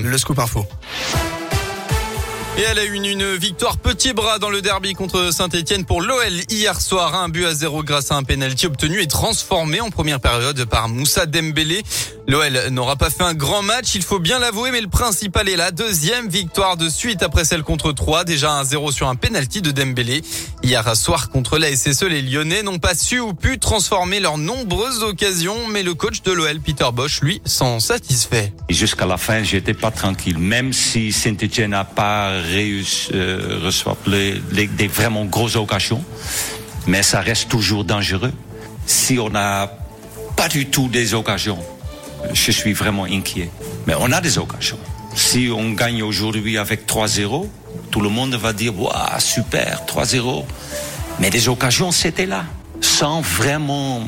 Le scoop info. Et elle a eu une, victoire petit bras dans le derby contre Saint-Etienne pour l'OL hier soir. Un but à zéro grâce à un penalty obtenu et transformé en première période par Moussa Dembélé. L'OL n'aura pas fait un grand match, il faut bien l'avouer, mais le principal est la deuxième victoire de suite après celle contre 3. Déjà un 0 sur un penalty de Dembélé. Hier soir contre la SSE, les Lyonnais n'ont pas su ou pu transformer leurs nombreuses occasions, mais le coach de l'OL, Peter Bosch, lui, s'en satisfait. Jusqu'à la fin, j'étais pas tranquille, même si Saint-Etienne n'a pas réussi euh, des vraiment grosses occasions, mais ça reste toujours dangereux. Si on n'a pas du tout des occasions, je suis vraiment inquiet. Mais on a des occasions. Si on gagne aujourd'hui avec 3-0, tout le monde va dire Waouh, super, 3-0. Mais des occasions, c'était là. Sans vraiment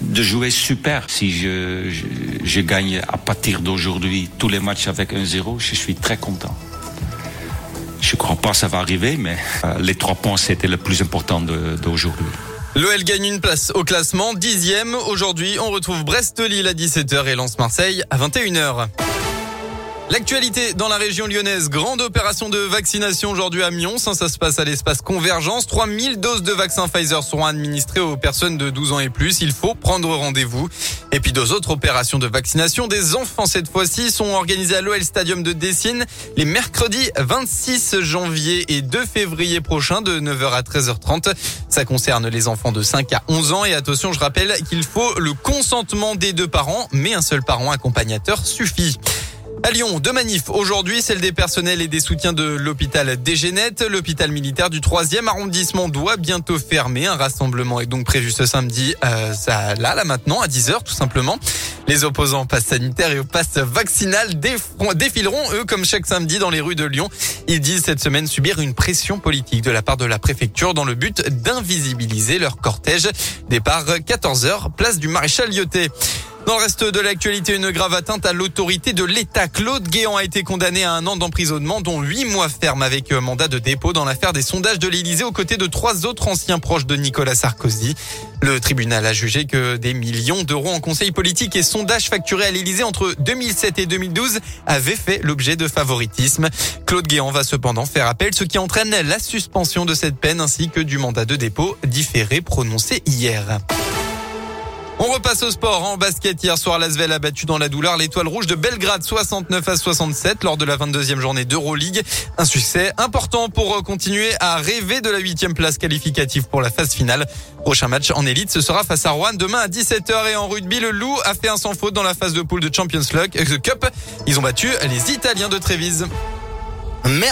de jouer super. Si je, je, je gagne à partir d'aujourd'hui tous les matchs avec 1-0, je suis très content. Je ne crois pas que ça va arriver, mais euh, les trois points, c'était le plus important d'aujourd'hui. L'OL gagne une place au classement, dixième. Aujourd'hui, on retrouve Brest-Lille à 17h et Lens-Marseille à 21h. L'actualité dans la région lyonnaise, grande opération de vaccination aujourd'hui à Mions. Ça se passe à l'espace Convergence. 3000 doses de vaccins Pfizer seront administrées aux personnes de 12 ans et plus. Il faut prendre rendez-vous. Et puis deux autres opérations de vaccination des enfants cette fois-ci sont organisées à l'OL Stadium de Dessine les mercredis 26 janvier et 2 février prochains de 9h à 13h30. Ça concerne les enfants de 5 à 11 ans et attention, je rappelle qu'il faut le consentement des deux parents, mais un seul parent accompagnateur suffit. À Lyon, deux manifs aujourd'hui, celle des personnels et des soutiens de l'hôpital Dégénette. L'hôpital militaire du 3e arrondissement doit bientôt fermer. Un rassemblement est donc prévu ce samedi, euh, ça, là, là maintenant, à 10h tout simplement. Les opposants au pass sanitaire et au pass vaccinal défileront, eux, comme chaque samedi dans les rues de Lyon. Ils disent cette semaine subir une pression politique de la part de la préfecture dans le but d'invisibiliser leur cortège. Départ 14h, place du maréchal Lyoté. Dans le reste de l'actualité, une grave atteinte à l'autorité de l'État. Claude Guéant a été condamné à un an d'emprisonnement, dont huit mois ferme avec euh, mandat de dépôt dans l'affaire des sondages de l'Élysée aux côtés de trois autres anciens proches de Nicolas Sarkozy. Le tribunal a jugé que des millions d'euros en conseil politique et sondages facturés à l'Élysée entre 2007 et 2012 avaient fait l'objet de favoritisme. Claude Guéant va cependant faire appel, ce qui entraîne la suspension de cette peine ainsi que du mandat de dépôt différé prononcé hier. On repasse au sport. En basket, hier soir, Lasvel a battu dans la douleur l'étoile rouge de Belgrade 69 à 67 lors de la 22e journée d'Euroleague. Un succès important pour continuer à rêver de la huitième place qualificative pour la phase finale. Prochain match en élite, ce sera face à Rouen demain à 17h et en rugby, le Loup a fait un sans faute dans la phase de poule de Champions League, euh, Cup. Ils ont battu les Italiens de Trévise. Merci.